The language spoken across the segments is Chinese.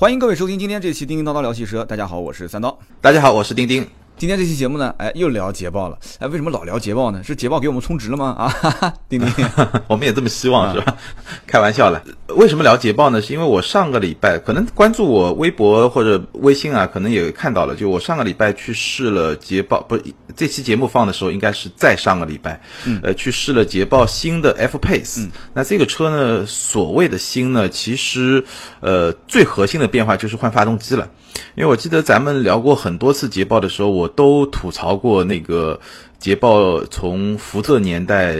欢迎各位收听今天这期《叮叮叨叨聊汽车》。大家好，我是三刀。大家好，我是叮叮。今天这期节目呢，哎，又聊捷豹了。哎，为什么老聊捷豹呢？是捷豹给我们充值了吗？啊，哈哈，丁丁，我们也这么希望是吧？开玩笑了。为什么聊捷豹呢？是因为我上个礼拜可能关注我微博或者微信啊，可能也看到了。就我上个礼拜去试了捷豹，不，这期节目放的时候应该是再上个礼拜，呃，去试了捷豹新的 F Pace。那这个车呢，所谓的新呢，其实呃，最核心的变化就是换发动机了。因为我记得咱们聊过很多次捷豹的时候，我都吐槽过那个捷豹从福特年代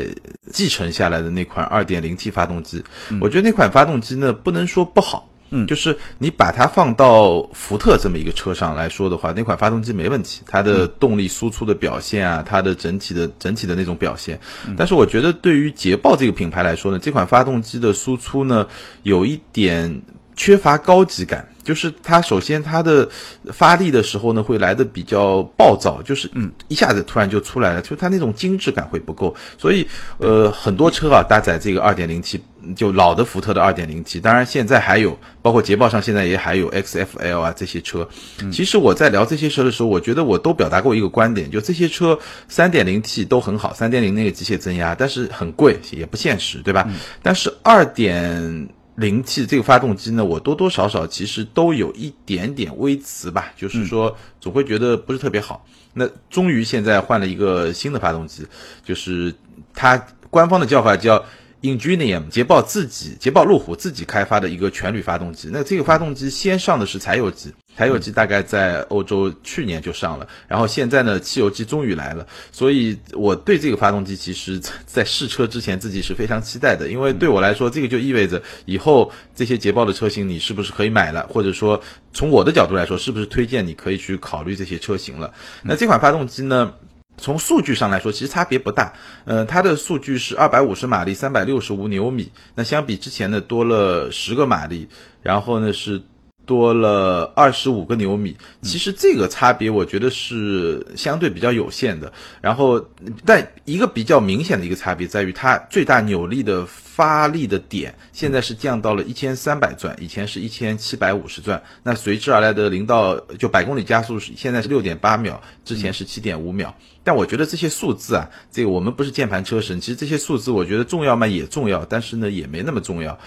继承下来的那款 2.0T 发动机。我觉得那款发动机呢，不能说不好，嗯，就是你把它放到福特这么一个车上来说的话，那款发动机没问题，它的动力输出的表现啊，它的整体的整体的那种表现。但是我觉得对于捷豹这个品牌来说呢，这款发动机的输出呢，有一点缺乏高级感。就是它首先它的发力的时候呢，会来的比较暴躁，就是嗯一下子突然就出来了，就它那种精致感会不够。所以呃很多车啊搭载这个二点零 T，就老的福特的二点零 T，当然现在还有，包括捷豹上现在也还有 XFL 啊这些车。其实我在聊这些车的时候，我觉得我都表达过一个观点，就这些车三点零 T 都很好，三点零那个机械增压，但是很贵，也不现实，对吧？但是二点零 T 这个发动机呢，我多多少少其实都有一点点微词吧，就是说总会觉得不是特别好。那终于现在换了一个新的发动机，就是它官方的叫法叫 Ingenium，捷豹自己捷豹路虎自己开发的一个全铝发动机。那这个发动机先上的是柴油机。柴油机大概在欧洲去年就上了，然后现在呢，汽油机终于来了，所以我对这个发动机其实，在试车之前自己是非常期待的，因为对我来说，这个就意味着以后这些捷豹的车型你是不是可以买了，或者说从我的角度来说，是不是推荐你可以去考虑这些车型了？那这款发动机呢，从数据上来说其实差别不大，呃，它的数据是二百五十马力，三百六十五牛米，那相比之前呢多了十个马力，然后呢是。多了二十五个牛米，其实这个差别我觉得是相对比较有限的。然后，但一个比较明显的一个差别在于，它最大扭力的发力的点现在是降到了一千三百转，以前是一千七百五十转。那随之而来的零到就百公里加速是现在是六点八秒，之前是七点五秒。但我觉得这些数字啊，这个我们不是键盘车神，其实这些数字我觉得重要吗？也重要，但是呢也没那么重要。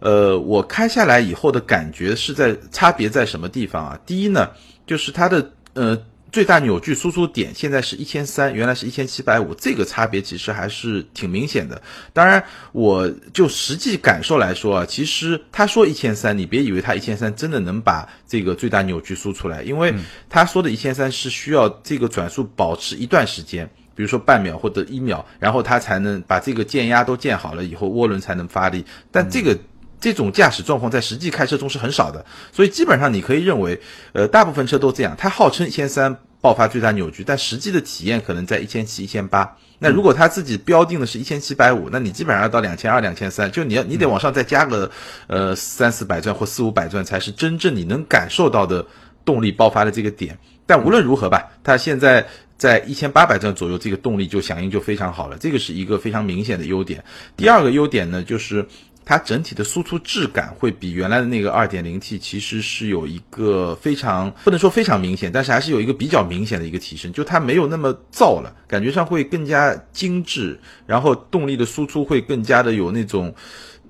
呃，我开下来以后的感觉是在差别在什么地方啊？第一呢，就是它的呃最大扭矩输出点现在是一千三，原来是一千七百五，这个差别其实还是挺明显的。当然，我就实际感受来说啊，其实他说一千三，你别以为他一千三真的能把这个最大扭矩输出来，因为他说的一千三是需要这个转速保持一段时间，比如说半秒或者一秒，然后它才能把这个键压都建好了以后，涡轮才能发力。但这个。这种驾驶状况在实际开车中是很少的，所以基本上你可以认为，呃，大部分车都这样。它号称一千三爆发最大扭矩，但实际的体验可能在一千七、一千八。那如果它自己标定的是一千七百五，那你基本上要到两千二、两千三，就你要你得往上再加个呃三四百转或四五百转，才是真正你能感受到的动力爆发的这个点。但无论如何吧，它现在在一千八百转左右，这个动力就响应就非常好了，这个是一个非常明显的优点。第二个优点呢，就是。它整体的输出质感会比原来的那个二点零 T 其实是有一个非常不能说非常明显，但是还是有一个比较明显的一个提升，就它没有那么燥了，感觉上会更加精致，然后动力的输出会更加的有那种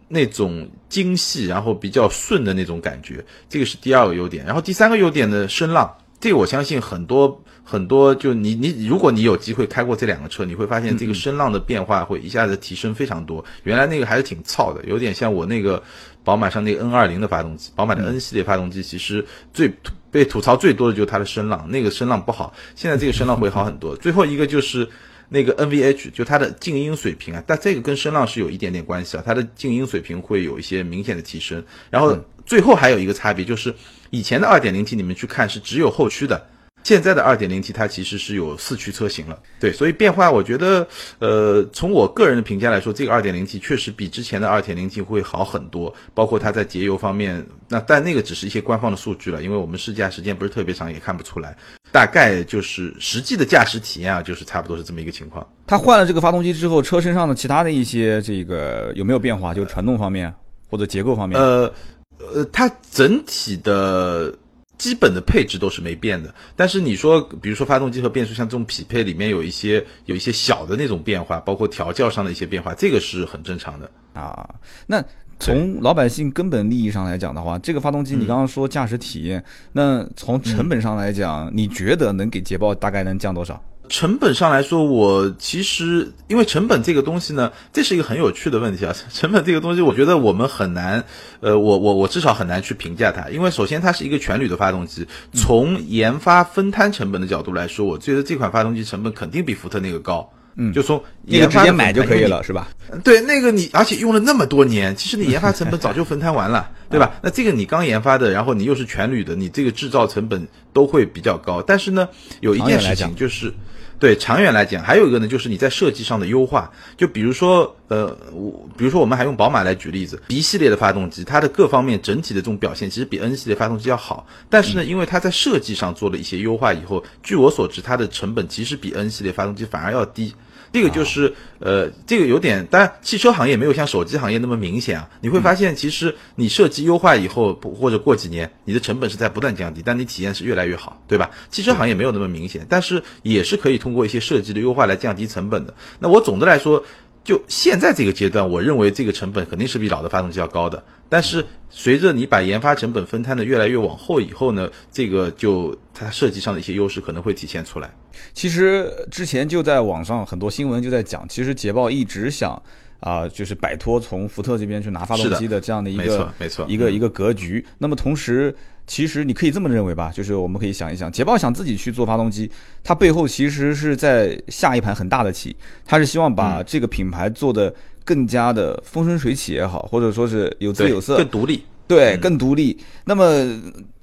那种精细，然后比较顺的那种感觉，这个是第二个优点。然后第三个优点呢，声浪，这个我相信很多。很多就你你，如果你有机会开过这两个车，你会发现这个声浪的变化会一下子提升非常多。原来那个还是挺糙的，有点像我那个宝马上那个 N 二零的发动机，宝马的 N 系列发动机其实最被吐槽最多的就是它的声浪，那个声浪不好。现在这个声浪会好很多。最后一个就是那个 NVH，就它的静音水平啊，但这个跟声浪是有一点点关系啊，它的静音水平会有一些明显的提升。然后最后还有一个差别就是，以前的二点零 T 你们去看是只有后驱的。现在的二点零 T 它其实是有四驱车型了，对，所以变化我觉得，呃，从我个人的评价来说，这个二点零 T 确实比之前的二点零 T 会好很多，包括它在节油方面，那但那个只是一些官方的数据了，因为我们试驾时间不是特别长，也看不出来，大概就是实际的驾驶体验啊，就是差不多是这么一个情况。它换了这个发动机之后，车身上的其他的一些这个有没有变化？就传动方面或者结构方面？呃。呃，它整体的基本的配置都是没变的，但是你说，比如说发动机和变速箱这种匹配里面有一些有一些小的那种变化，包括调教上的一些变化，这个是很正常的啊。那从老百姓根本利益上来讲的话，这个发动机你刚刚说驾驶体验，那从成本上来讲，你觉得能给捷豹大概能降多少？成本上来说，我其实因为成本这个东西呢，这是一个很有趣的问题啊。成本这个东西，我觉得我们很难，呃，我我我至少很难去评价它，因为首先它是一个全铝的发动机，从研发分摊成本的角度来说，我觉得这款发动机成本肯定比福特那个高。嗯，就从那个直接买就可以了，是吧？对，那个你而且用了那么多年，其实你研发成本早就分摊完了，对吧？那这个你刚研发的，然后你又是全铝的，你这个制造成本都会比较高。但是呢，有一件事情就是。对，长远来讲，还有一个呢，就是你在设计上的优化。就比如说，呃，我比如说，我们还用宝马来举例子，B 系列的发动机，它的各方面整体的这种表现，其实比 N 系列发动机要好。但是呢，因为它在设计上做了一些优化以后，据我所知，它的成本其实比 N 系列发动机反而要低。这个就是，呃，这个有点，当然，汽车行业没有像手机行业那么明显啊。你会发现，其实你设计优化以后，或者过几年，你的成本是在不断降低，但你体验是越来越好，对吧？汽车行业没有那么明显，但是也是可以通过一些设计的优化来降低成本的。那我总的来说。就现在这个阶段，我认为这个成本肯定是比老的发动机要高的。但是随着你把研发成本分摊的越来越往后以后呢，这个就它设计上的一些优势可能会体现出来。其实之前就在网上很多新闻就在讲，其实捷豹一直想啊，就是摆脱从福特这边去拿发动机的这样的一个没错没错一个一个格局。那么同时。其实你可以这么认为吧，就是我们可以想一想，捷豹想自己去做发动机，它背后其实是在下一盘很大的棋，它是希望把这个品牌做的更加的风生水起也好，或者说是有滋有色，更独立，对，更独立。那么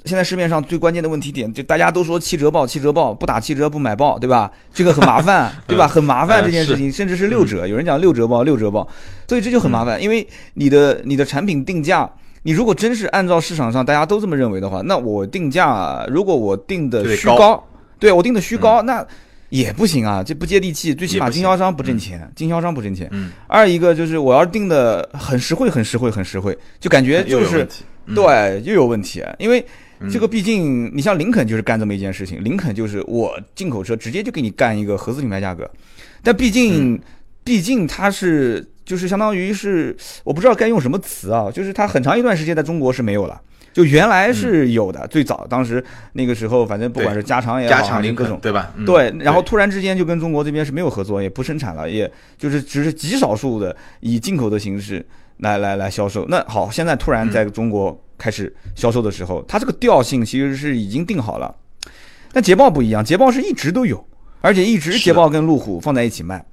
现在市面上最关键的问题点，就大家都说七折报，七折报，不打七折不买报，对吧？这个很麻烦，对吧？很麻烦这件事情，甚至是六折，有人讲六折报，六折报，所以这就很麻烦，因为你的你的产品定价。你如果真是按照市场上大家都这么认为的话，那我定价如果我定的虚高，对我定的虚高，那也不行啊，这不接地气。最起码经销商不挣钱，经销商不挣钱。二一个就是我要定的很实惠，很实惠，很实惠，就感觉就是对又有问题，因为这个毕竟你像林肯就是干这么一件事情，林肯就是我进口车直接就给你干一个合资品牌价格，但毕竟毕竟它是。就是相当于是，我不知道该用什么词啊。就是它很长一段时间在中国是没有了，就原来是有的。最早当时那个时候，反正不管是加长也好，各种对吧？对，然后突然之间就跟中国这边是没有合作，也不生产了，也就是只是极少数的以进口的形式来来来销售。那好，现在突然在中国开始销售的时候，它这个调性其实是已经定好了。但捷豹不一样，捷豹是一直都有，而且一直捷豹跟路虎放在一起卖。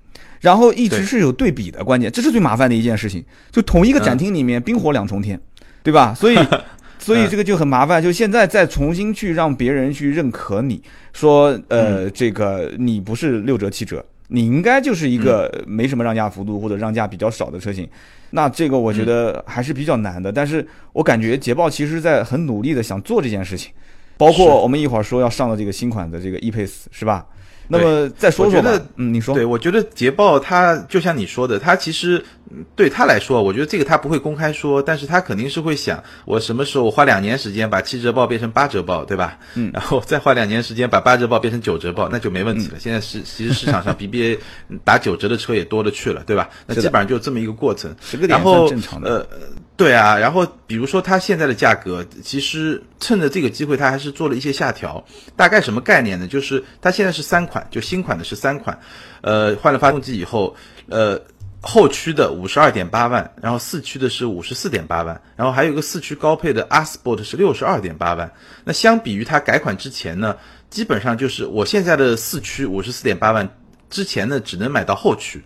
然后一直是有对比的关键，这是最麻烦的一件事情。就同一个展厅里面冰火两重天，对吧？所以，所以这个就很麻烦。就现在再重新去让别人去认可你，说呃，这个你不是六折七折，你应该就是一个没什么让价幅度或者让价比较少的车型。那这个我觉得还是比较难的。但是我感觉捷豹其实在很努力的想做这件事情，包括我们一会儿说要上的这个新款的这个 E-Pace，是吧？那么再说说吧，嗯，你说，对我觉得捷豹它就像你说的，它其实对他来说，我觉得这个他不会公开说，但是他肯定是会想，我什么时候我花两年时间把七折报变成八折报，对吧？嗯，然后再花两年时间把八折报变成九折报，那就没问题了。现在是其实市场上 BBA 打九折的车也多了去了，对吧？那基本上就这么一个过程。然后呃，对啊，然后比如说它现在的价格，其实趁着这个机会，它还是做了一些下调。大概什么概念呢？就是它现在是三款。就新款的是三款，呃，换了发动机以后，呃，后驱的五十二点八万，然后四驱的是五十四点八万，然后还有一个四驱高配的 R Sport 是六十二点八万。那相比于它改款之前呢，基本上就是我现在的四驱五十四点八万，之前呢只能买到后驱。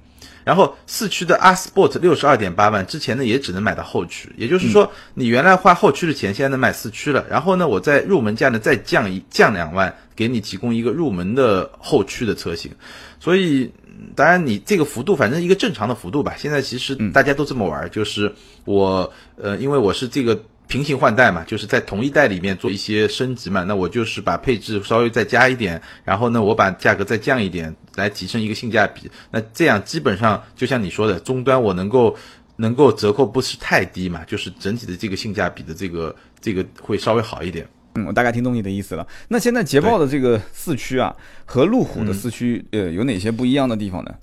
然后四驱的 R Sport 六十二点八万，之前呢也只能买到后驱，也就是说你原来花后驱的钱，现在能买四驱了。然后呢，我在入门价呢再降一降两万，给你提供一个入门的后驱的车型。所以，当然你这个幅度，反正一个正常的幅度吧。现在其实大家都这么玩，就是我呃，因为我是这个。平行换代嘛，就是在同一代里面做一些升级嘛。那我就是把配置稍微再加一点，然后呢，我把价格再降一点，来提升一个性价比。那这样基本上就像你说的，终端我能够能够折扣不是太低嘛，就是整体的这个性价比的这个这个会稍微好一点。嗯，我大概听懂你的意思了。那现在捷豹的这个四驱啊，和路虎的四驱呃有哪些不一样的地方呢？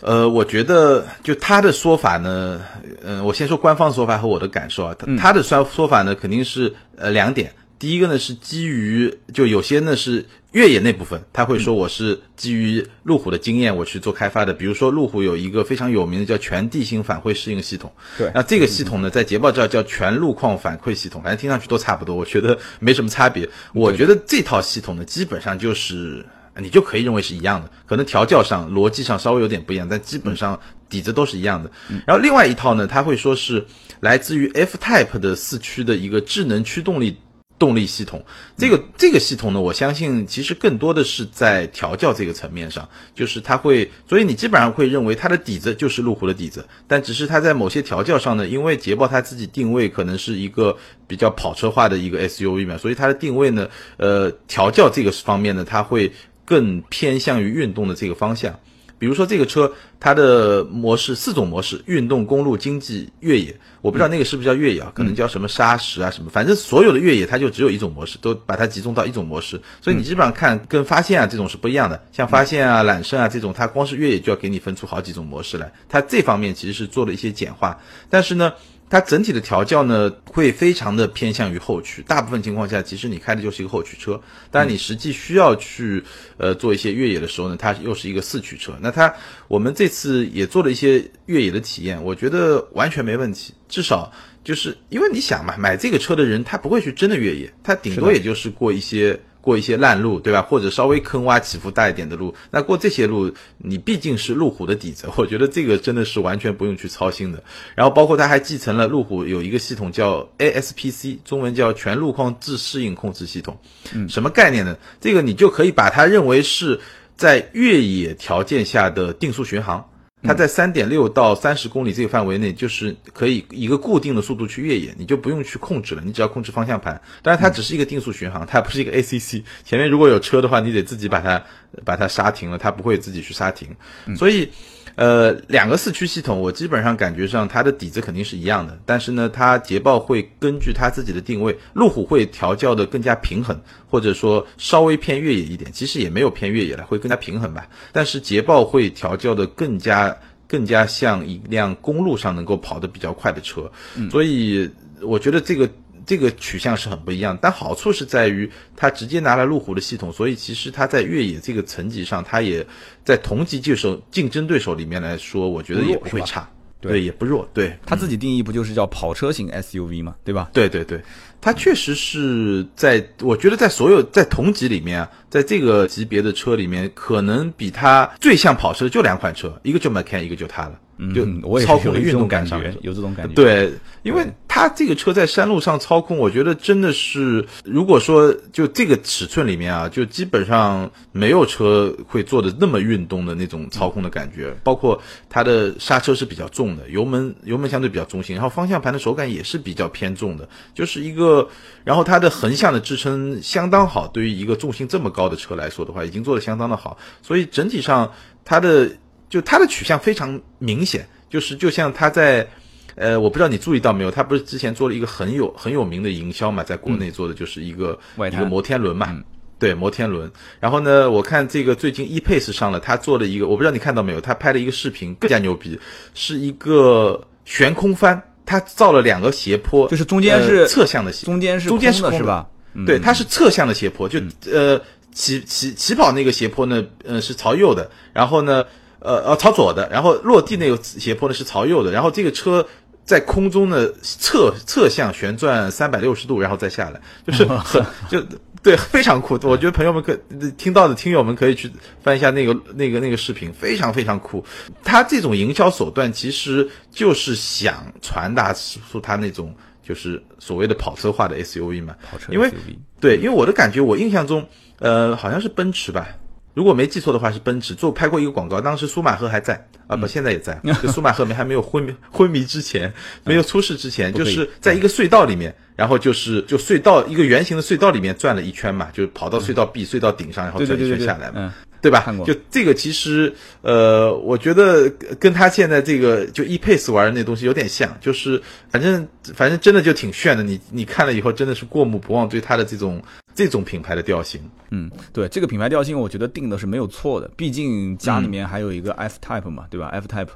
呃，我觉得就他的说法呢，嗯，我先说官方说法和我的感受啊，他他的说说法呢肯定是呃两点。第一个呢是基于，就有些呢是越野那部分，他会说我是基于路虎的经验我去做开发的。比如说路虎有一个非常有名的叫全地形反馈适应系统，对，那这个系统呢在捷豹这叫全路况反馈系统，反正听上去都差不多，我觉得没什么差别。我觉得这套系统呢基本上就是你就可以认为是一样的，可能调教上逻辑上稍微有点不一样，但基本上底子都是一样的。然后另外一套呢，他会说是来自于 F Type 的四驱的一个智能驱动力。动力系统，这个这个系统呢，我相信其实更多的是在调教这个层面上，就是它会，所以你基本上会认为它的底子就是路虎的底子，但只是它在某些调教上呢，因为捷豹它自己定位可能是一个比较跑车化的一个 SUV 嘛，所以它的定位呢，呃，调教这个方面呢，它会更偏向于运动的这个方向。比如说这个车，它的模式四种模式：运动、公路、经济、越野。我不知道那个是不是叫越野啊？可能叫什么砂石啊什么。反正所有的越野它就只有一种模式，都把它集中到一种模式。所以你基本上看跟发现啊这种是不一样的。像发现啊、揽胜啊这种，它光是越野就要给你分出好几种模式来。它这方面其实是做了一些简化，但是呢。它整体的调教呢，会非常的偏向于后驱。大部分情况下，其实你开的就是一个后驱车。但你实际需要去呃做一些越野的时候呢，它又是一个四驱车。那它我们这次也做了一些越野的体验，我觉得完全没问题。至少就是因为你想嘛，买这个车的人他不会去真的越野，他顶多也就是过一些。过一些烂路，对吧？或者稍微坑洼起伏大一点的路，那过这些路，你毕竟是路虎的底子，我觉得这个真的是完全不用去操心的。然后包括它还继承了路虎有一个系统叫 ASPC，中文叫全路况自适应控制系统。嗯，什么概念呢？这个你就可以把它认为是在越野条件下的定速巡航。它在三点六到三十公里这个范围内，就是可以一个固定的速度去越野，你就不用去控制了，你只要控制方向盘。当然，它只是一个定速巡航，它不是一个 ACC。前面如果有车的话，你得自己把它把它刹停了，它不会自己去刹停。所以。呃，两个四驱系统，我基本上感觉上它的底子肯定是一样的，但是呢，它捷豹会根据它自己的定位，路虎会调教的更加平衡，或者说稍微偏越野一点，其实也没有偏越野了，会更加平衡吧。但是捷豹会调教的更加更加像一辆公路上能够跑得比较快的车，所以我觉得这个。这个取向是很不一样，但好处是在于它直接拿来路虎的系统，所以其实它在越野这个层级上，它也在同级对手竞争对手里面来说，我觉得也不会差，对，也不弱。对，它自己定义不就是叫跑车型 SUV 吗？对吧？对对对，它确实是在，我觉得在所有在同级里面啊，在这个级别的车里面，可能比它最像跑车的就两款车，一个就 Macan，一个就它了。就 操控的运动感觉，有这种感觉。对，因为它这个车在山路上操控，我觉得真的是，如果说就这个尺寸里面啊，就基本上没有车会做的那么运动的那种操控的感觉。包括它的刹车是比较重的，油门油门相对比较中性，然后方向盘的手感也是比较偏重的，就是一个，然后它的横向的支撑相当好，对于一个重心这么高的车来说的话，已经做的相当的好，所以整体上它的。就它的取向非常明显，就是就像他在，呃，我不知道你注意到没有，他不是之前做了一个很有很有名的营销嘛，在国内做的就是一个一个摩天轮嘛，对，摩天轮。然后呢，我看这个最近 ePace 上了，他做了一个，我不知道你看到没有，他拍了一个视频，更加牛逼，是一个悬空翻，他造了两个斜坡，就是中间是侧向的斜，中间是中间是空的，是吧？对，它是侧向的斜坡，就呃起起起跑那个斜坡呢，呃是朝右的，然后呢。呃呃，朝左的，然后落地那个斜坡呢是朝右的，然后这个车在空中的侧侧向旋转三百六十度，然后再下来，就是很就对，非常酷。我觉得朋友们可听到的听友们可以去翻一下那个那个那个视频，非常非常酷。他这种营销手段其实就是想传达出他那种就是所谓的跑车化的 SUV 嘛，跑车 SUV。因为对，因为我的感觉，我印象中，呃，好像是奔驰吧。如果没记错的话，是奔驰做拍过一个广告，当时舒马赫还在啊，不，现在也在。就舒马赫没还没有昏迷昏迷之前，没有出事之前，就是在一个隧道里面，然后就是就隧道一个圆形的隧道里面转了一圈嘛，就是跑到隧道壁、隧道顶上，然后转一圈下来嘛。对吧？就这个其实，呃，我觉得跟他现在这个就 ePace 玩的那东西有点像，就是反正反正真的就挺炫的。你你看了以后真的是过目不忘，对他的这种这种品牌的调性。嗯，对这个品牌调性，我觉得定的是没有错的。毕竟家里面还有一个 F Type 嘛，对吧？F Type，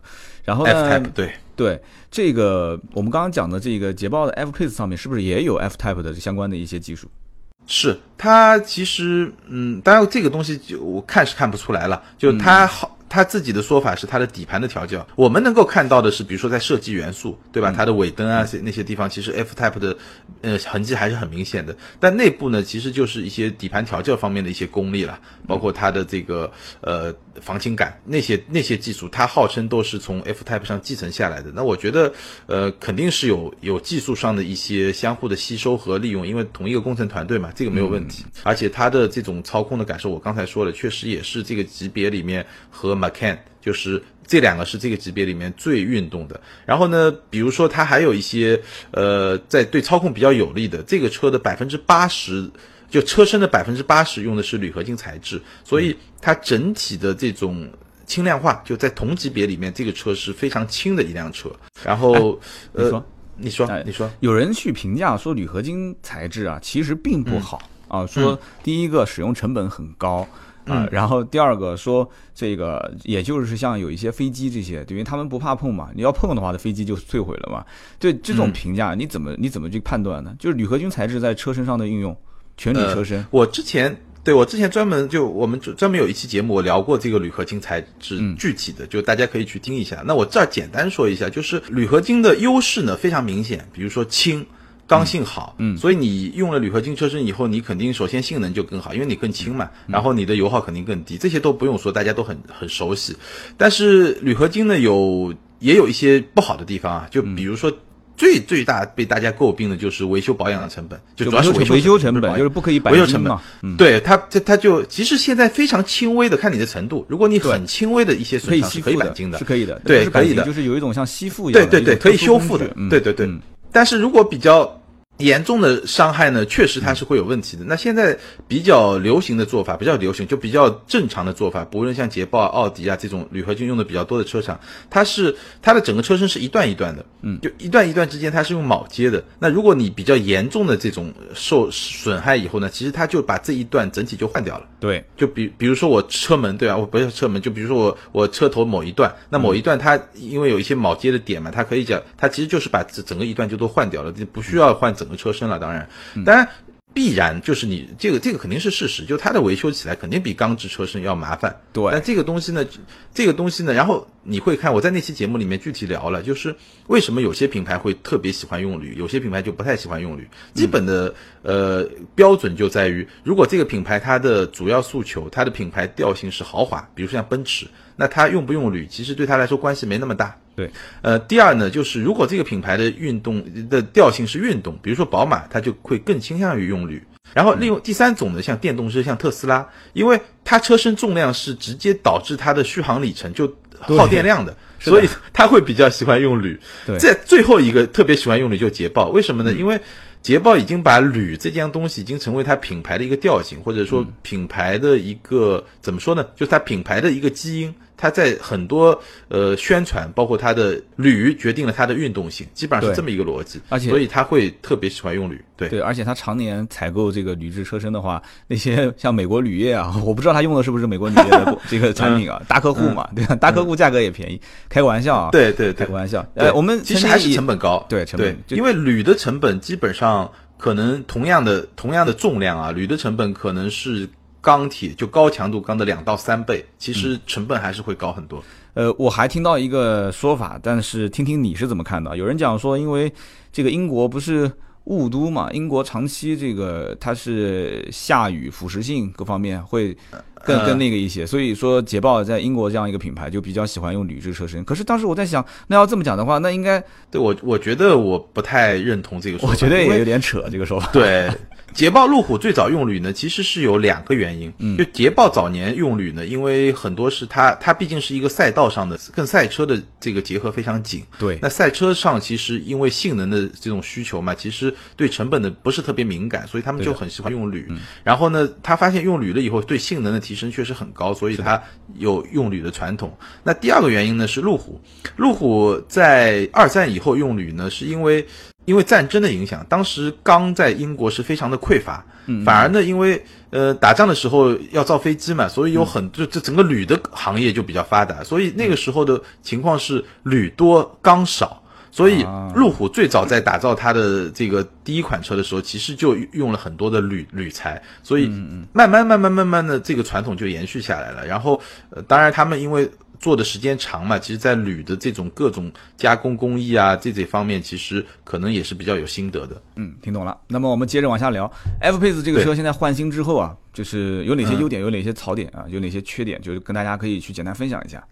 然后呢 F Type 对对这个我们刚刚讲的这个捷豹的 F Pace 上面是不是也有 F Type 的相关的一些技术？是它其实嗯，当然这个东西就我看是看不出来了，就它好。他自己的说法是它的底盘的调教，我们能够看到的是，比如说在设计元素，对吧？它的尾灯啊，那些地方其实 F Type 的呃痕迹还是很明显的。但内部呢，其实就是一些底盘调教方面的一些功力了，包括它的这个呃防倾杆那些那些技术，它号称都是从 F Type 上继承下来的。那我觉得呃肯定是有有技术上的一些相互的吸收和利用，因为同一个工程团队嘛，这个没有问题。而且它的这种操控的感受，我刚才说了，确实也是这个级别里面和 Macan 就是这两个是这个级别里面最运动的。然后呢，比如说它还有一些呃，在对操控比较有利的，这个车的百分之八十，就车身的百分之八十用的是铝合金材质，所以它整体的这种轻量化，就在同级别里面，这个车是非常轻的一辆车。然后呃，你说你说，有人去评价说铝合金材质啊，其实并不好啊，说第一个使用成本很高。啊，然后第二个说这个，也就是像有一些飞机这些，因为他们不怕碰嘛，你要碰的话，这飞机就摧毁了嘛。对这种评价，你怎么你怎么去判断呢？就是铝合金材质在车身上的应用，全铝车身。我之前对我之前专门就我们专门有一期节目，我聊过这个铝合金材质具体的，就大家可以去听一下。那我这儿简单说一下，就是铝合金的优势呢非常明显，比如说轻。刚性好，嗯，所以你用了铝合金车身以后，你肯定首先性能就更好，因为你更轻嘛，然后你的油耗肯定更低，这些都不用说，大家都很很熟悉。但是铝合金呢，有也有一些不好的地方啊，就比如说最最大被大家诟病的就是维修保养的成本，就主要是维修成本，就是不可以维修成本。对它，它它就其实现在非常轻微的，看你的程度，如果你很轻微的一些损伤是可以钣金的，是可以的，对，可以的，就是有一种像吸附一样，对对对，可以修复的，对对对。但是如果比较严重的伤害呢，确实它是会有问题的。那现在比较流行的做法，比较流行就比较正常的做法，不论像捷豹、奥迪啊这种铝合金用的比较多的车厂，它是它的整个车身是一段一段的，嗯，就一段一段之间它是用铆接的。那如果你比较严重的这种受损害以后呢，其实它就把这一段整体就换掉了。对，就比比如说我车门对吧？我不是车门，就比如说我我车头某一段，那某一段它因为有一些铆接的点嘛，它可以讲它其实就是把整整个一段就都换掉了，就不需要换整。车身了，当然，当然必然就是你这个这个肯定是事实，就它的维修起来肯定比钢制车身要麻烦。对，但这个东西呢，这个东西呢，然后你会看我在那期节目里面具体聊了，就是为什么有些品牌会特别喜欢用铝，有些品牌就不太喜欢用铝。基本的呃标准就在于，如果这个品牌它的主要诉求，它的品牌调性是豪华，比如说像奔驰。那它用不用铝，其实对他来说关系没那么大。对，呃，第二呢，就是如果这个品牌的运动的调性是运动，比如说宝马，它就会更倾向于用铝。然后，另外第三种呢，像电动车，像特斯拉，因为它车身重量是直接导致它的续航里程就耗电量的，所以它会比较喜欢用铝。对，在最后一个特别喜欢用铝就捷豹，为什么呢？因为捷豹已经把铝这件东西已经成为它品牌的一个调性，或者说品牌的一个怎么说呢？就是它品牌的一个基因。它在很多呃宣传，包括它的铝决定了它的运动性，基本上是这么一个逻辑。而且，所以他会特别喜欢用铝。对对，而且他常年采购这个铝制车身的话，那些像美国铝业啊，我不知道他用的是不是美国铝业的 这个产品啊，大客户嘛，对吧？大客户价格也便宜，开个玩笑啊。对对，开个玩笑。呃，我们其实还是成本高。对成本，因为铝的成本基本上可能同样的同样的重量啊，铝的成本可能是。钢铁就高强度钢的两到三倍，其实成本还是会高很多。呃，我还听到一个说法，但是听听你是怎么看的？有人讲说，因为这个英国不是雾都嘛，英国长期这个它是下雨，腐蚀性各方面会更更那个一些，所以说捷豹在英国这样一个品牌就比较喜欢用铝制车身。可是当时我在想，那要这么讲的话，那应该对我我觉得我不太认同这个说法，我觉得也有点扯这个说法。对。捷豹路虎最早用铝呢，其实是有两个原因。嗯，就捷豹早年用铝呢，因为很多是它，它毕竟是一个赛道上的，跟赛车的这个结合非常紧。对，那赛车上其实因为性能的这种需求嘛，其实对成本的不是特别敏感，所以他们就很喜欢用铝。然后呢，他发现用铝了以后，对性能的提提升确实很高，所以它有用铝的传统。那第二个原因呢是路虎，路虎在二战以后用铝呢，是因为因为战争的影响，当时钢在英国是非常的匮乏，反而呢因为呃打仗的时候要造飞机嘛，所以有很就这整个铝的行业就比较发达，所以那个时候的情况是铝多钢少。所以，路虎最早在打造它的这个第一款车的时候，其实就用了很多的铝铝材，所以慢慢慢慢慢慢的这个传统就延续下来了。然后，呃，当然他们因为做的时间长嘛，其实在铝的这种各种加工工艺啊这这方面，其实可能也是比较有心得的。嗯，听懂了。那么我们接着往下聊，F Pace 这个车现在换新之后啊，就是有哪些优点，有哪些槽点啊，有哪些缺点，就是跟大家可以去简单分享一下。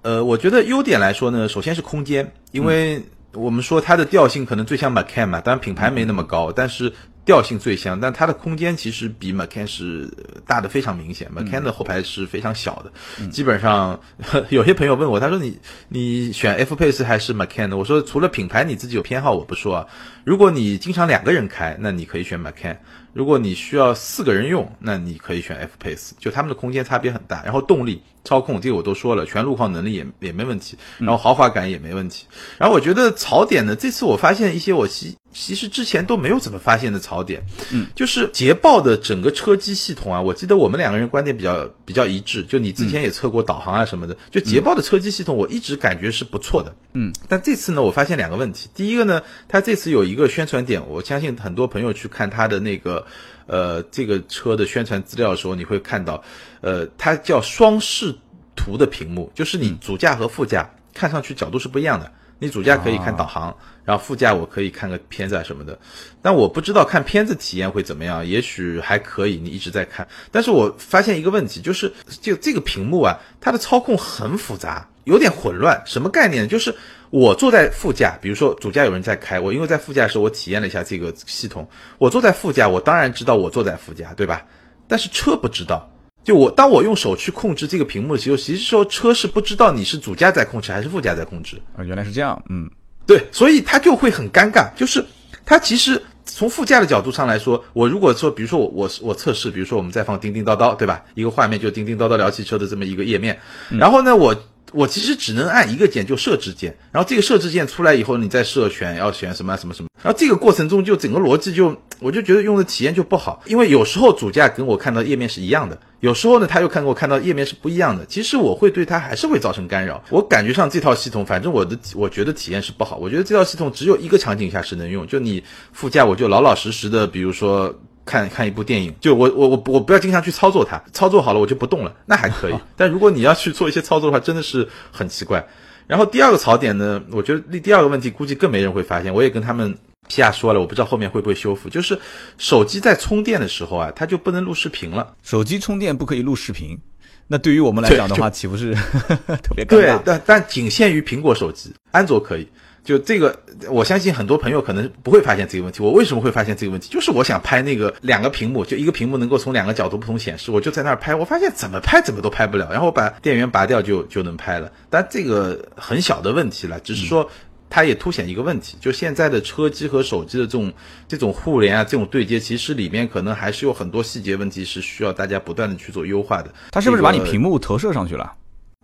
呃，我觉得优点来说呢，首先是空间，因为。我们说它的调性可能最像 Macan 嘛，当然品牌没那么高，但是调性最像。但它的空间其实比 Macan 是大的非常明显，Macan 的后排是非常小的。基本上 有些朋友问我，他说你你选 F Pace 还是 Macan 的？我说除了品牌你自己有偏好我不说啊。如果你经常两个人开，那你可以选 Macan；如果你需要四个人用，那你可以选 F Pace。就他们的空间差别很大，然后动力、操控这个我都说了，全路况能力也也没问题，然后豪华感也没问题。然后我觉得槽点呢，这次我发现一些我其其实之前都没有怎么发现的槽点，嗯，就是捷豹的整个车机系统啊，我记得我们两个人观点比较比较一致，就你之前也测过导航啊什么的，就捷豹的车机系统我一直感觉是不错的，嗯，但这次呢，我发现两个问题，第一个呢，它这次有。一个宣传点，我相信很多朋友去看它的那个，呃，这个车的宣传资料的时候，你会看到，呃，它叫双视图的屏幕，就是你主驾和副驾看上去角度是不一样的。你主驾可以看导航，然后副驾我可以看个片子啊什么的。但我不知道看片子体验会怎么样，也许还可以，你一直在看。但是我发现一个问题，就是就这个屏幕啊，它的操控很复杂，有点混乱。什么概念？就是。我坐在副驾，比如说主驾有人在开，我因为在副驾的时候，我体验了一下这个系统。我坐在副驾，我当然知道我坐在副驾，对吧？但是车不知道。就我当我用手去控制这个屏幕的时候，其实说车是不知道你是主驾在控制还是副驾在控制啊。原来是这样，嗯，对，所以它就会很尴尬。就是它其实从副驾的角度上来说，我如果说，比如说我我我测试，比如说我们在放叮叮叨叨，对吧？一个画面就叮叮叨叨聊汽车的这么一个页面，然后呢，我。我其实只能按一个键，就设置键，然后这个设置键出来以后，你再设选要选什么什么什么，然后这个过程中就整个逻辑就，我就觉得用的体验就不好，因为有时候主驾跟我看到页面是一样的，有时候呢他又看我看到页面是不一样的，其实我会对他还是会造成干扰。我感觉上这套系统，反正我的我觉得体验是不好，我觉得这套系统只有一个场景下是能用，就你副驾我就老老实实的，比如说。看看一部电影，就我我我我不要经常去操作它，操作好了我就不动了，那还可以。但如果你要去做一些操作的话，真的是很奇怪。然后第二个槽点呢，我觉得第第二个问题估计更没人会发现，我也跟他们皮亚说了，我不知道后面会不会修复。就是手机在充电的时候啊，它就不能录视频了。手机充电不可以录视频，那对于我们来讲的话，岂不是 特别尴尬？对，但但仅限于苹果手机，安卓可以。就这个，我相信很多朋友可能不会发现这个问题。我为什么会发现这个问题？就是我想拍那个两个屏幕，就一个屏幕能够从两个角度不同显示，我就在那儿拍，我发现怎么拍怎么都拍不了。然后我把电源拔掉就就能拍了。但这个很小的问题了，只是说它也凸显一个问题，就现在的车机和手机的这种这种互联啊，这种对接，其实里面可能还是有很多细节问题是需要大家不断的去做优化的。它是不是把你屏幕投射上去了？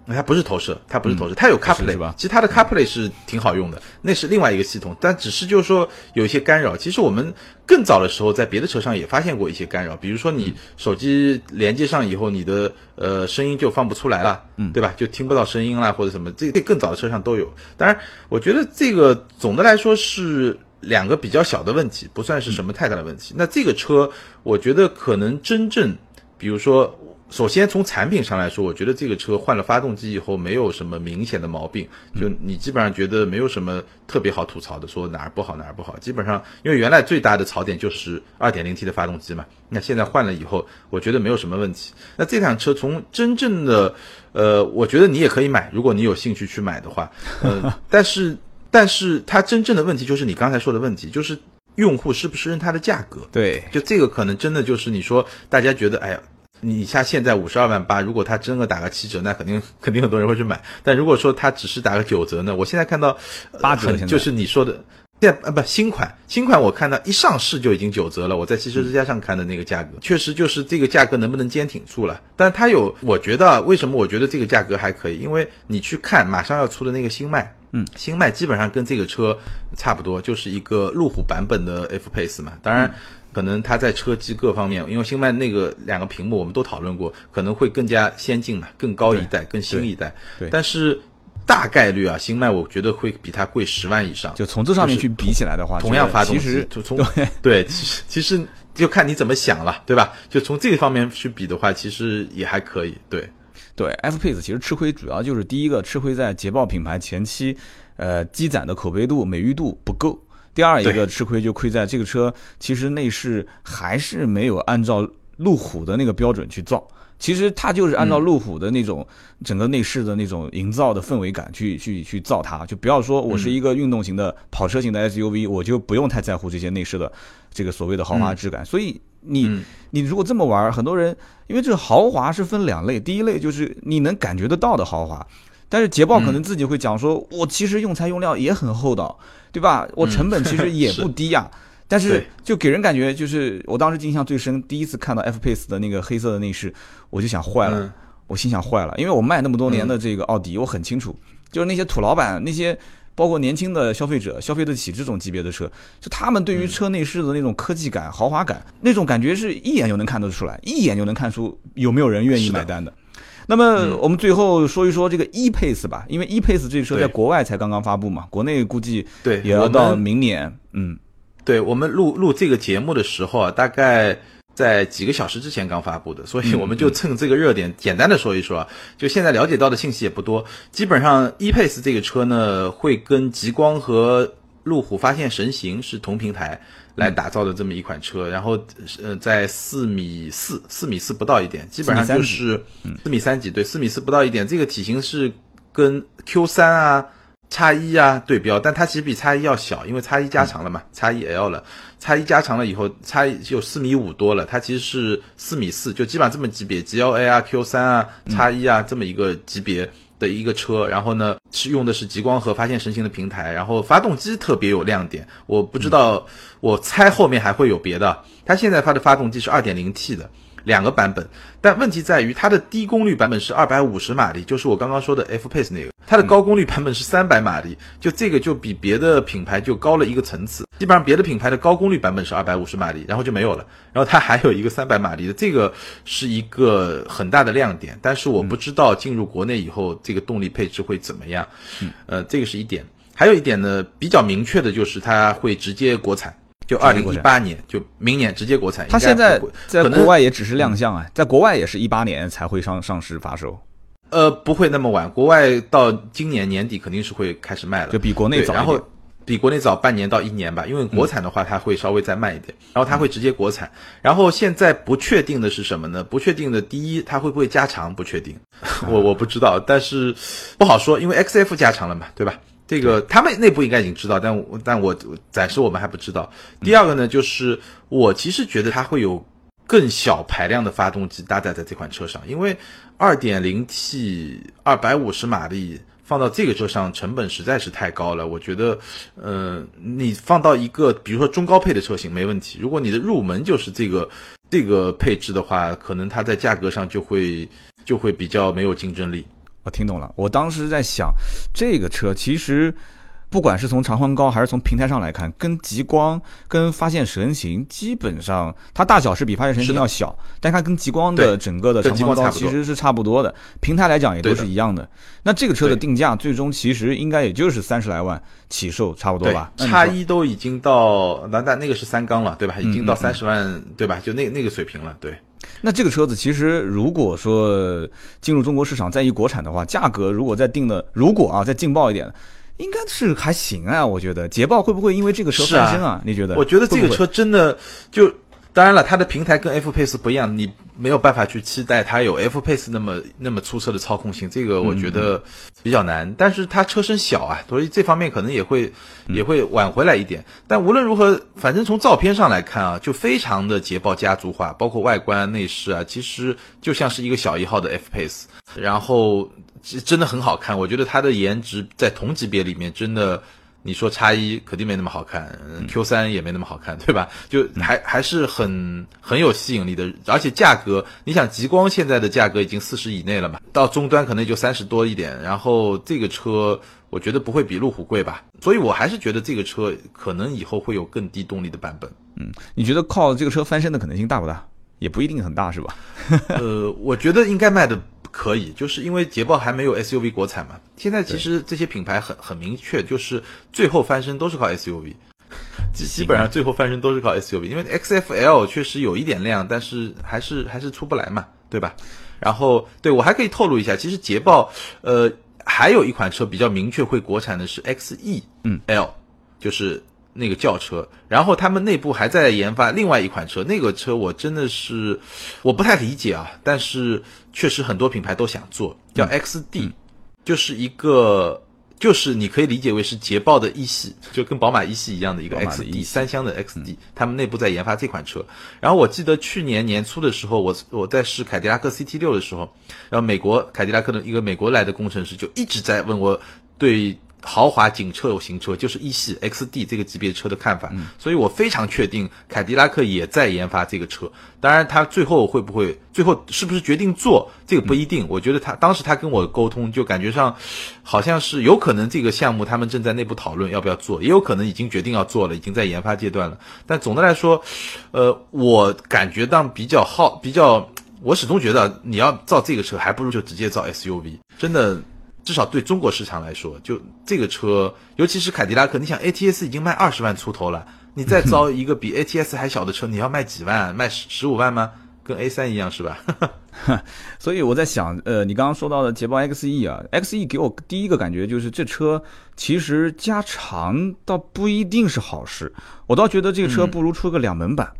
它不是投射，它不是投射，它有 CarPlay 吧？其实它的 CarPlay 是挺好用的，那是另外一个系统，但只是就是说有一些干扰。其实我们更早的时候在别的车上也发现过一些干扰，比如说你手机连接上以后，你的呃声音就放不出来了，嗯，对吧？就听不到声音啦或者什么，这这更早的车上都有。当然，我觉得这个总的来说是两个比较小的问题，不算是什么太大的问题。那这个车，我觉得可能真正，比如说。首先从产品上来说，我觉得这个车换了发动机以后没有什么明显的毛病，就你基本上觉得没有什么特别好吐槽的，说哪儿不好哪儿不好。基本上因为原来最大的槽点就是二点零 T 的发动机嘛，那现在换了以后，我觉得没有什么问题。那这辆车从真正的，呃，我觉得你也可以买，如果你有兴趣去买的话，呃，但是但是它真正的问题就是你刚才说的问题，就是用户是不是认它的价格？对，就这个可能真的就是你说大家觉得，哎呀。你像现在五十二万八，如果它真的打个七折，那肯定 肯定很多人会去买。但如果说它只是打个九折呢？我现在看到八折，就是你说的现啊不新款新款我看到一上市就已经九折了，我在汽车之家上看的那个价格，确实就是这个价格能不能坚挺住了？但它有，我觉得为什么我觉得这个价格还可以？因为你去看马上要出的那个新迈，嗯，新迈基本上跟这个车差不多，就是一个路虎版本的 F Pace 嘛，当然。可能它在车机各方面，因为新迈那个两个屏幕我们都讨论过，可能会更加先进嘛，更高一代，更新一代。对，但是大概率啊，新迈我觉得会比它贵十万以上。就从这上面去比起来的话，同样发动机，其实就从对，其实其实就看你怎么想了，对吧？就从这个方面去比的话，其实也还可以。对，对，F Pace 其实吃亏主要就是第一个吃亏在捷豹品牌前期，呃，积攒的口碑度、美誉度不够。第二一个吃亏就亏在这个车，其实内饰还是没有按照路虎的那个标准去造。其实它就是按照路虎的那种整个内饰的那种营造的氛围感去去去造它。就不要说我是一个运动型的跑车型的 SUV，我就不用太在乎这些内饰的这个所谓的豪华质感。所以你你如果这么玩，很多人因为这个豪华是分两类，第一类就是你能感觉得到的豪华。但是捷豹可能自己会讲说，我其实用材用料也很厚道，对吧？我成本其实 也不低呀。但是就给人感觉就是，我当时印象最深，第一次看到 F Pace 的那个黑色的内饰，我就想坏了，我心想坏了，因为我卖那么多年的这个奥迪，我很清楚，就是那些土老板，那些包括年轻的消费者消费得起这种级别的车，就他们对于车内饰的那种科技感、豪华感，那种感觉是一眼就能看得出来，一眼就能看出有没有人愿意买单的。那么我们最后说一说这个 e pace 吧，因为 e pace 这车在国外才刚刚发布嘛，国内估计对也要到明年。嗯，对我们录录这个节目的时候啊，大概在几个小时之前刚发布的，所以我们就趁这个热点简单的说一说啊。就现在了解到的信息也不多，基本上 e pace 这个车呢会跟极光和路虎发现神行是同平台。来打造的这么一款车，然后呃，在四米四、四米四不到一点，基本上就是四米三几，对，四米四不到一点。这个体型是跟 Q 三啊、叉一啊对标，但它其实比叉一要小，因为叉一加长了嘛，叉一 L 了，叉一加长了以后，叉一就四米五多了，它其实是四米四，就基本上这么级别，G L A 啊、Q 三啊、叉一啊这么一个级别。的一个车，然后呢是用的是极光和发现神行的平台，然后发动机特别有亮点，我不知道，我猜后面还会有别的。它现在发的发动机是二点零 T 的。两个版本，但问题在于它的低功率版本是二百五十马力，就是我刚刚说的 F Pace 那个，它的高功率版本是三百马力，就这个就比别的品牌就高了一个层次。基本上别的品牌的高功率版本是二百五十马力，然后就没有了，然后它还有一个三百马力的，这个是一个很大的亮点。但是我不知道进入国内以后这个动力配置会怎么样，呃，这个是一点。还有一点呢，比较明确的就是它会直接国产。就二零一八年，就明年直接国产。它现在在国外也只是亮相啊，在国外也是一八年才会上上市发售。呃，不会那么晚，国外到今年年底肯定是会开始卖了，就比国内早。然后比国内早半年到一年吧，因为国产的话它会稍微再慢一点。然后它会直接国产。然后现在不确定的是什么呢？不确定的第一，它会不会加长？不确定，我我不知道，但是不好说，因为 XF 加长了嘛，对吧？这个他们内部应该已经知道，但我但我暂时我们还不知道。第二个呢，就是我其实觉得它会有更小排量的发动机搭载在这款车上，因为二点零 T 二百五十马力放到这个车上成本实在是太高了。我觉得，呃，你放到一个比如说中高配的车型没问题，如果你的入门就是这个这个配置的话，可能它在价格上就会就会比较没有竞争力。我听懂了，我当时在想，这个车其实不管是从长宽高还是从平台上来看，跟极光、跟发现神行基本上，它大小是比发现神行要小，但它跟极光的整个的长宽高其实是差不多的，平台来讲也都是一样的。那这个车的定价最终其实应该也就是三十来万起售，差不多吧？叉一都已经到那那那个是三缸了，对吧？已经到三十万，对吧？就那那个水平了，对。那这个车子其实，如果说进入中国市场，在一国产的话，价格如果再定的，如果啊再劲爆一点，应该是还行啊。我觉得捷豹会不会因为这个车翻身啊？你觉得？我觉得这个车真的就。当然了，它的平台跟 F Pace 不一样，你没有办法去期待它有 F Pace 那么那么出色的操控性，这个我觉得比较难。但是它车身小啊，所以这方面可能也会也会挽回来一点。但无论如何，反正从照片上来看啊，就非常的捷豹家族化，包括外观内饰啊，其实就像是一个小一号的 F Pace，然后真的很好看。我觉得它的颜值在同级别里面真的你说叉一肯定没那么好看，Q 三也没那么好看，对吧？就还还是很很有吸引力的，而且价格，你想极光现在的价格已经四十以内了嘛，到终端可能也就三十多一点，然后这个车我觉得不会比路虎贵吧，所以我还是觉得这个车可能以后会有更低动力的版本。嗯，你觉得靠这个车翻身的可能性大不大？也不一定很大，是吧？呃，我觉得应该卖的。可以，就是因为捷豹还没有 SUV 国产嘛。现在其实这些品牌很很明确，就是最后翻身都是靠 SUV，基基本上最后翻身都是靠 SUV。因为 XFL 确实有一点亮，但是还是还是出不来嘛，对吧？然后对我还可以透露一下，其实捷豹呃还有一款车比较明确会国产的是 XE，嗯，L，就是。那个轿车，然后他们内部还在研发另外一款车，那个车我真的是我不太理解啊，但是确实很多品牌都想做，叫 XD，就是一个就是你可以理解为是捷豹的一系，就跟宝马一系一样的一个 XD 三厢的 XD，他们内部在研发这款车。然后我记得去年年初的时候，我我在试凯迪拉克 CT 六的时候，然后美国凯迪拉克的一个美国来的工程师就一直在问我对。豪华紧凑型车就是一系 XD 这个级别车的看法，所以我非常确定凯迪拉克也在研发这个车。当然，他最后会不会最后是不是决定做这个不一定。我觉得他当时他跟我沟通，就感觉上好像是有可能这个项目他们正在内部讨论要不要做，也有可能已经决定要做了，已经在研发阶段了。但总的来说，呃，我感觉到比较好，比较我始终觉得你要造这个车，还不如就直接造 SUV，真的。至少对中国市场来说，就这个车，尤其是凯迪拉克，你想 ATS 已经卖二十万出头了，你再造一个比 ATS 还小的车，你要卖几万？卖十十五万吗？跟 A 三一样是吧？所以我在想，呃，你刚刚说到的捷豹 XE 啊，XE 给我第一个感觉就是这车其实加长倒不一定是好事，我倒觉得这个车不如出个两门版，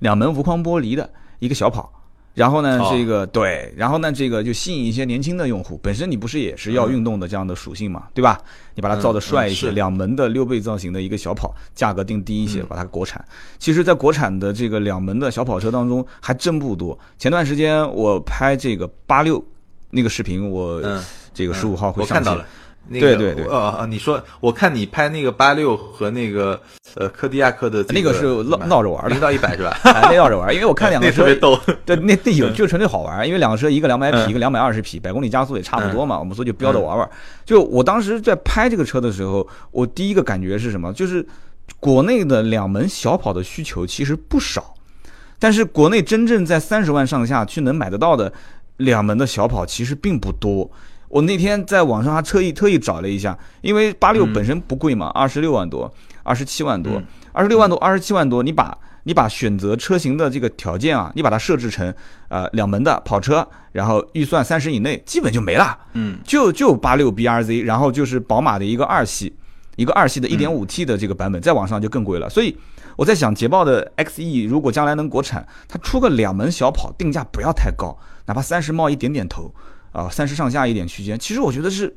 两门无框玻璃的一个小跑。然后呢，这个对，然后呢，这个就吸引一些年轻的用户。本身你不是也是要运动的这样的属性嘛，对吧？你把它造的帅一些，两门的六倍造型的一个小跑，价格定低一些，把它国产。其实，在国产的这个两门的小跑车当中，还真不多。前段时间我拍这个八六那个视频，我这个十五号会上线。对对对，呃呃，你说，我看你拍那个八六和那个呃科迪亚克的那个是闹闹着玩的，零到一百是吧？那闹着玩，因为我看两个 车特别逗，对，那那有就纯粹好玩，因为两个车一个两百匹，一个两百二十匹，百公里加速也差不多嘛，我们说就标着玩玩。就我当时在拍这个车的时候，我第一个感觉是什么？就是国内的两门小跑的需求其实不少，但是国内真正在三十万上下去能买得到的两门的小跑其实并不多。我那天在网上还特意特意找了一下，因为八六本身不贵嘛，二十六万多，二十七万多，二十六万多，二十七万多，你把你把选择车型的这个条件啊，你把它设置成呃两门的跑车，然后预算三十以内，基本就没了。嗯，就就八六 B R Z，然后就是宝马的一个二系，一个二系的一点五 T 的这个版本，在网上就更贵了。所以我在想，捷豹的 X E 如果将来能国产，它出个两门小跑，定价不要太高，哪怕三十冒一点点头。啊，三十上下一点区间，其实我觉得是，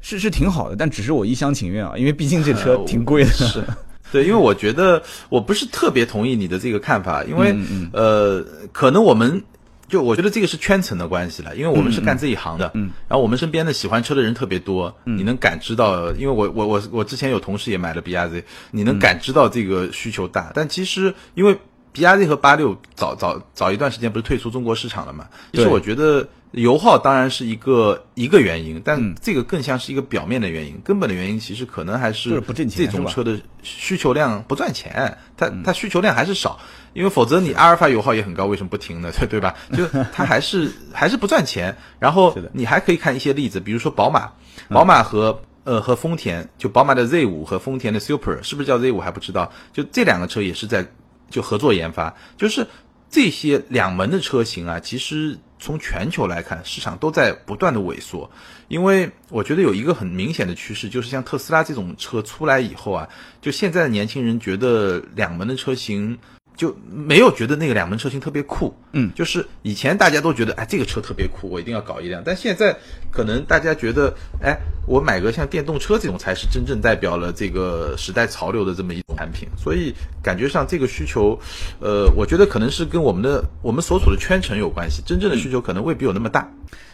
是是挺好的，但只是我一厢情愿啊，因为毕竟这车挺贵的。是，对，因为我觉得我不是特别同意你的这个看法，因为呃，可能我们就我觉得这个是圈层的关系了，因为我们是干这一行的，嗯，然后我们身边的喜欢车的人特别多，你能感知到，因为我我我我之前有同事也买了 B R Z，你能感知到这个需求大，但其实因为 B R Z 和八六早早早一段时间不是退出中国市场了嘛，其实我觉得。油耗当然是一个一个原因，但这个更像是一个表面的原因，根本的原因其实可能还是这种车的需求量不赚钱，它它需求量还是少，因为否则你阿尔法油耗也很高，为什么不停呢？对 对吧？就它还是还是不赚钱。然后你还可以看一些例子，比如说宝马，宝马和呃和丰田，就宝马的 Z 五和丰田的 Super，是不是叫 Z 五还不知道？就这两个车也是在就合作研发，就是这些两门的车型啊，其实。从全球来看，市场都在不断的萎缩，因为我觉得有一个很明显的趋势，就是像特斯拉这种车出来以后啊，就现在的年轻人觉得两门的车型就没有觉得那个两门车型特别酷。嗯，就是以前大家都觉得，哎，这个车特别酷，我一定要搞一辆。但现在可能大家觉得，哎，我买个像电动车这种才是真正代表了这个时代潮流的这么一种产品。所以感觉上这个需求，呃，我觉得可能是跟我们的我们所处的圈层有关系。真正的需求可能未必有那么大。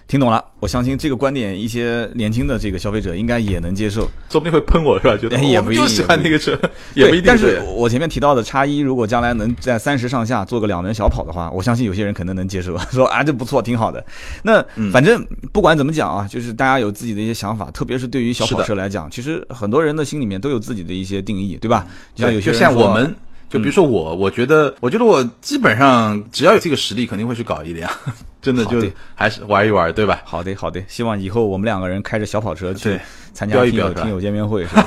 听懂了，我相信这个观点，一些年轻的这个消费者应该也能接受，说不定会喷我是吧？觉得也不一定就喜欢那个车，也不一定。但是我前面提到的叉一，如果将来能在三十上下做个两轮小跑的话，我相信有些人可能能接受，说啊这不错，挺好的。那反正不管怎么讲啊，就是大家有自己的一些想法，特别是对于小跑车来讲，其实很多人的心里面都有自己的一些定义，对吧？像有些人像我们。就比如说我，我觉得，我觉得我基本上只要有这个实力，肯定会去搞一辆，真的就还是玩一玩，对吧？好的，好的，希望以后我们两个人开着小跑车去。参加听友听友见面会是吧？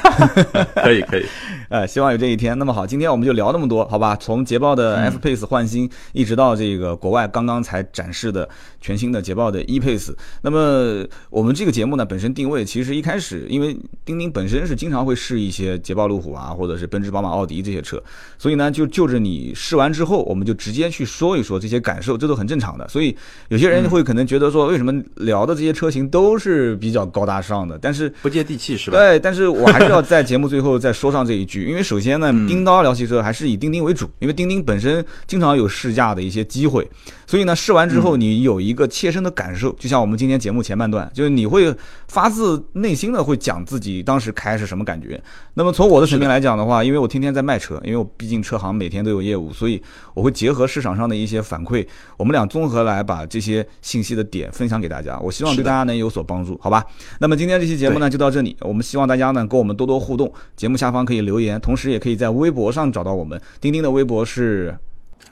可 以可以，呃，希望有这一天。那么好，今天我们就聊那么多，好吧？从捷豹的 F Pace 换新，一直到这个国外刚刚才展示的全新的捷豹的 E Pace。那么我们这个节目呢，本身定位其实一开始，因为丁丁本身是经常会试一些捷豹路虎啊，或者是奔驰、宝马、奥迪这些车，所以呢，就就着你试完之后，我们就直接去说一说这些感受，这都很正常的。所以有些人会可能觉得说，为什么聊的这些车型都是比较高大上的，但是不。接地气是吧？对，但是我还是要在节目最后再说上这一句，因为首先呢，叮当聊汽车还是以钉钉为主，因为钉钉本身经常有试驾的一些机会，所以呢，试完之后你有一个切身的感受，就像我们今天节目前半段，就是你会发自内心的会讲自己当时开是什么感觉。那么从我的水平来讲的话，因为我天天在卖车，因为我毕竟车行每天都有业务，所以我会结合市场上的一些反馈，我们俩综合来把这些信息的点分享给大家，我希望对大家能有所帮助，好吧？那么今天这期节目呢，就到。到这里，我们希望大家呢跟我们多多互动。节目下方可以留言，同时也可以在微博上找到我们。钉钉的微博是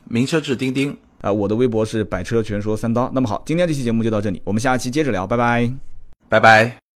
名车志钉钉啊，我的微博是百车全说三刀。那么好，今天这期节目就到这里，我们下期接着聊，拜拜，拜拜。